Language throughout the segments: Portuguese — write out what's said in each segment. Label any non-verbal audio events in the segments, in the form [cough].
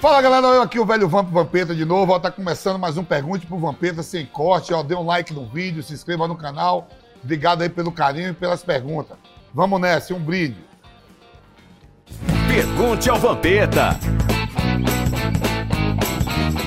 Fala galera, eu aqui o velho Vamp Vampeta de novo, ó, tá começando mais um Pergunte pro Vampeta sem corte, ó, dê um like no vídeo, se inscreva no canal, obrigado aí pelo carinho e pelas perguntas. Vamos nessa, um brinde. Pergunte ao Vampeta.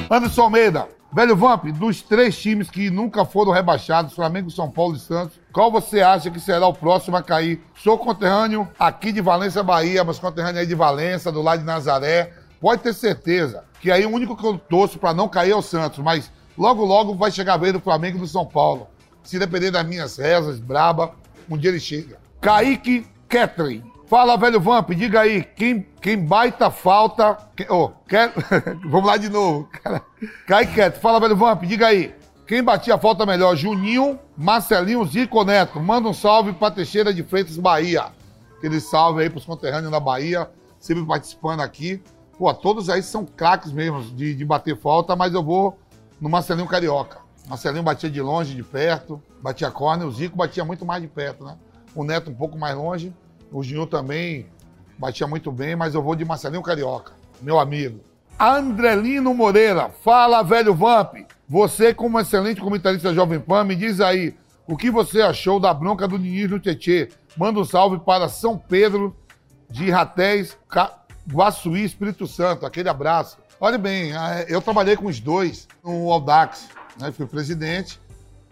Anderson Almeida, velho Vamp, dos três times que nunca foram rebaixados, Flamengo, São Paulo e Santos, qual você acha que será o próximo a cair? Sou conterrâneo aqui de Valência, Bahia, mas conterrâneo aí de Valença, do lado de Nazaré. Pode ter certeza que aí o único que eu torço para não cair é o Santos, mas logo, logo vai chegar a vez do Flamengo e do São Paulo. Se depender das minhas rezas, braba, um dia ele chega. Kaique Catherine. Fala, velho Vamp, diga aí, quem, quem baita falta. Quem, oh, quer, vamos lá de novo. Kaique Catherine. Fala, velho Vamp, diga aí. Quem batia a falta melhor? Juninho, Marcelinho, Zico Neto. Manda um salve pra Teixeira de Freitas, Bahia. Aquele salve aí pros conterrâneos da Bahia, sempre participando aqui. Pô, todos aí são craques mesmo de, de bater falta, mas eu vou no Marcelinho Carioca. Marcelinho batia de longe, de perto, batia corner, o Zico batia muito mais de perto, né? O Neto um pouco mais longe, o Ginho também batia muito bem, mas eu vou de Marcelinho Carioca, meu amigo. Andrelino Moreira, fala velho Vamp. Você, como excelente comentarista Jovem Pan, me diz aí o que você achou da bronca do Diniz no Tietê. Manda um salve para São Pedro de Ratéis, Guaçuí, Espírito Santo. Aquele abraço. Olha bem, é, eu trabalhei com os dois no Audax, né? fui presidente.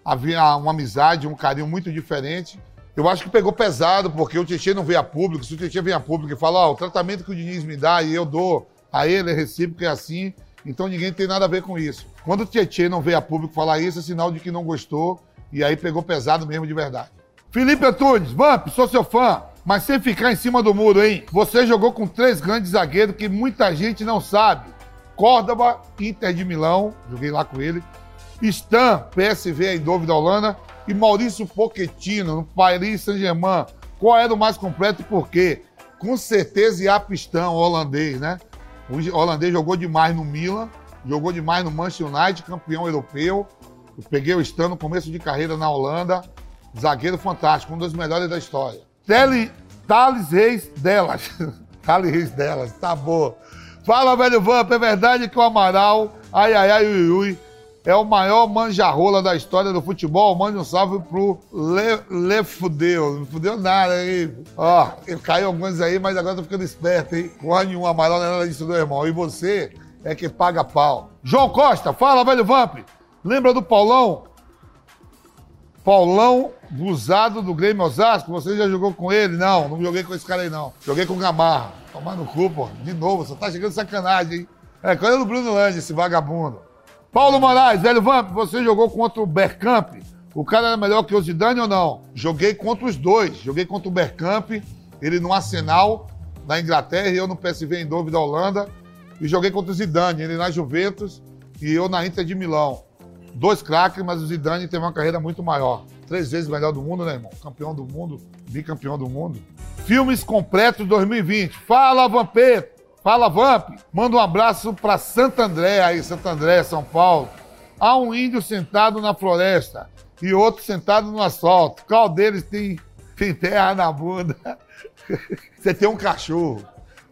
Havia uma amizade, um carinho muito diferente. Eu acho que pegou pesado, porque o Tietchan não veio a público. Se o Tietchan vem a público e fala, ó, oh, o tratamento que o Diniz me dá e eu dou a ele é recíproco, é assim, então ninguém tem nada a ver com isso. Quando o Tietchan não veio a público falar isso, é sinal de que não gostou e aí pegou pesado mesmo de verdade. Felipe Antunes, Vamp, sou seu fã mas sem ficar em cima do muro, hein? Você jogou com três grandes zagueiros que muita gente não sabe. Córdoba, Inter de Milão, joguei lá com ele. Stan, PSV em dúvida Holanda. E Maurício Pochettino, no Paris Saint-Germain. Qual era o mais completo e por quê? Com certeza Iapistão, holandês, né? O holandês jogou demais no Milan, jogou demais no Manchester United, campeão europeu. Eu peguei o Stan no começo de carreira na Holanda. Zagueiro fantástico, um dos melhores da história. Tele, Thales Reis delas. [laughs] Thales Reis delas, tá bom. Fala, velho Vamp, é verdade que o Amaral, ai, ai, ai, ui, ui, é o maior manjarrola da história do futebol? Mande um salve pro Le, Le Fudeu. Não fudeu nada aí. Ó, eu caí alguns aí, mas agora tô ficando esperto, hein? Porra nenhuma, Amaral não é nada disso, não, irmão. E você é que paga pau. João Costa, fala, velho Vamp. Lembra do Paulão? Paulão Buzado do Grêmio Osasco, você já jogou com ele? Não, não joguei com esse cara aí, não. Joguei com o Gamarra. Tomar no cu, pô. De novo, você tá chegando sacanagem, hein? É, coisa do Bruno Lange, esse vagabundo. Paulo Moraes, velho Vamp, você jogou contra o Bergkamp. O cara era melhor que o Zidane ou não? Joguei contra os dois. Joguei contra o Bergkamp, ele no Arsenal, na Inglaterra, e eu no PSV em dúvida Holanda. E joguei contra o Zidane, ele na Juventus e eu na Inter de Milão dois craques, mas o Zidane teve uma carreira muito maior. Três vezes melhor do mundo, né, irmão? Campeão do mundo, bicampeão do mundo. Filmes completos 2020. Fala, Vampeta! Fala, Vamp! Manda um abraço para Santo André, aí, Santo André, São Paulo. Há um índio sentado na floresta e outro sentado no asfalto. Qual deles tem, tem terra na bunda? [laughs] você tem um cachorro.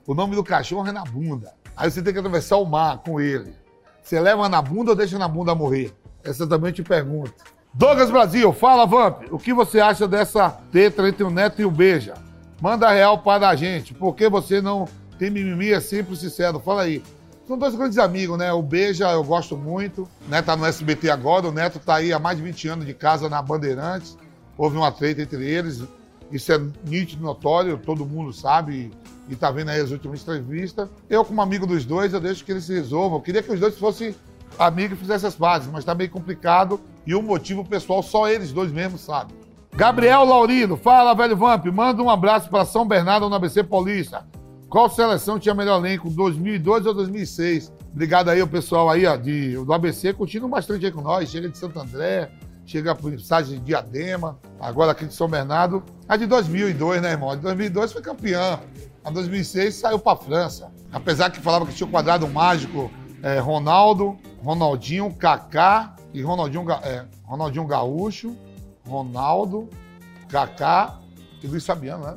O nome do cachorro é na bunda. Aí você tem que atravessar o mar com ele. Você leva na bunda ou deixa na bunda morrer? Essa também te pergunto. Douglas Brasil, fala, Vamp. O que você acha dessa treta entre o Neto e o Beija? Manda real para a gente. Por que você não tem mimimi? É sempre sincero. Fala aí. São dois grandes amigos, né? O Beija eu gosto muito. Neto tá no SBT agora. O Neto tá aí há mais de 20 anos de casa na Bandeirantes. Houve uma treta entre eles. Isso é nítido, notório, todo mundo sabe e tá vendo aí as últimas entrevistas. Eu, como amigo dos dois, eu deixo que eles se resolvam. Eu queria que os dois fossem amigo fizesse as bases, mas tá meio complicado e o motivo pessoal só eles dois mesmos sabem. Gabriel Laurino, fala, velho Vamp, manda um abraço para São Bernardo no ABC Paulista. Qual seleção tinha melhor elenco, 2002 ou 2006? Obrigado aí, o pessoal aí, ó, de, do ABC, continua bastante aí com nós, chega de Santo André, chega por mensagem de Diadema, agora aqui de São Bernardo. A de 2002, né, irmão? A de 2002 foi campeã. A 2006 saiu para França. Apesar que falava que tinha o quadrado mágico é, Ronaldo, Ronaldinho, Kaká e Ronaldinho, é, Ronaldinho Gaúcho, Ronaldo, Kaká e Luiz Fabiano, né?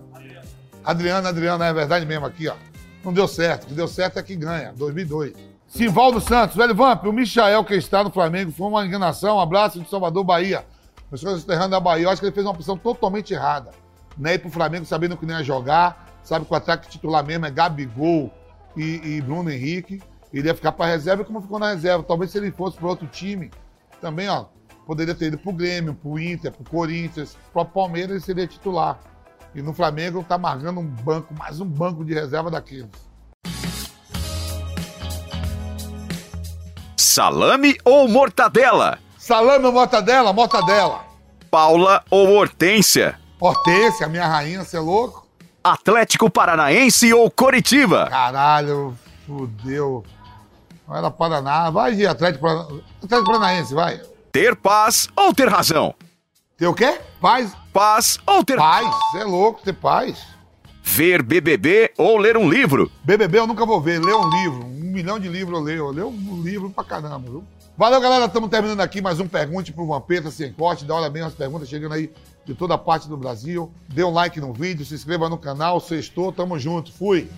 Adriano, Adriano, é verdade mesmo aqui, ó. Não deu certo. O que deu certo é que ganha. 2002. Simvaldo Santos. Velho Vamp, o Michael que está no Flamengo foi uma enganação. Um abraço de Salvador, Bahia. Os coisas terrando da Bahia. Eu acho que ele fez uma opção totalmente errada. Né? Ir pro Flamengo sabendo que não ia jogar. Sabe que o ataque titular mesmo é Gabigol e, e Bruno Henrique. Ele ia ficar para reserva como ficou na reserva. Talvez se ele fosse para outro time, também, ó, poderia ter ido pro Grêmio, pro Inter, pro Corinthians, pro Palmeiras ele seria titular. E no Flamengo tá marcando um banco, mais um banco de reserva daqueles. Salame ou mortadela? Salame ou mortadela? Mortadela. Paula ou Hortência? Hortência, minha rainha, você é louco? Atlético Paranaense ou Coritiba? Caralho, fudeu. Não era Paraná. Vai de Atlético, Parana... Atlético Paranaense, vai. Ter paz ou ter razão? Ter o quê? Paz? Paz ou ter... Paz, você é louco, ter paz. Ver BBB ou ler um livro? BBB eu nunca vou ver, ler um livro. Um milhão de livros eu leio. Eu leio um livro pra caramba, viu? Valeu, galera. Estamos terminando aqui mais um Pergunte pro Vampeta Sem Corte. Da hora mesmo as perguntas chegando aí de toda parte do Brasil. Dê um like no vídeo, se inscreva no canal. Sextou, tamo junto. Fui.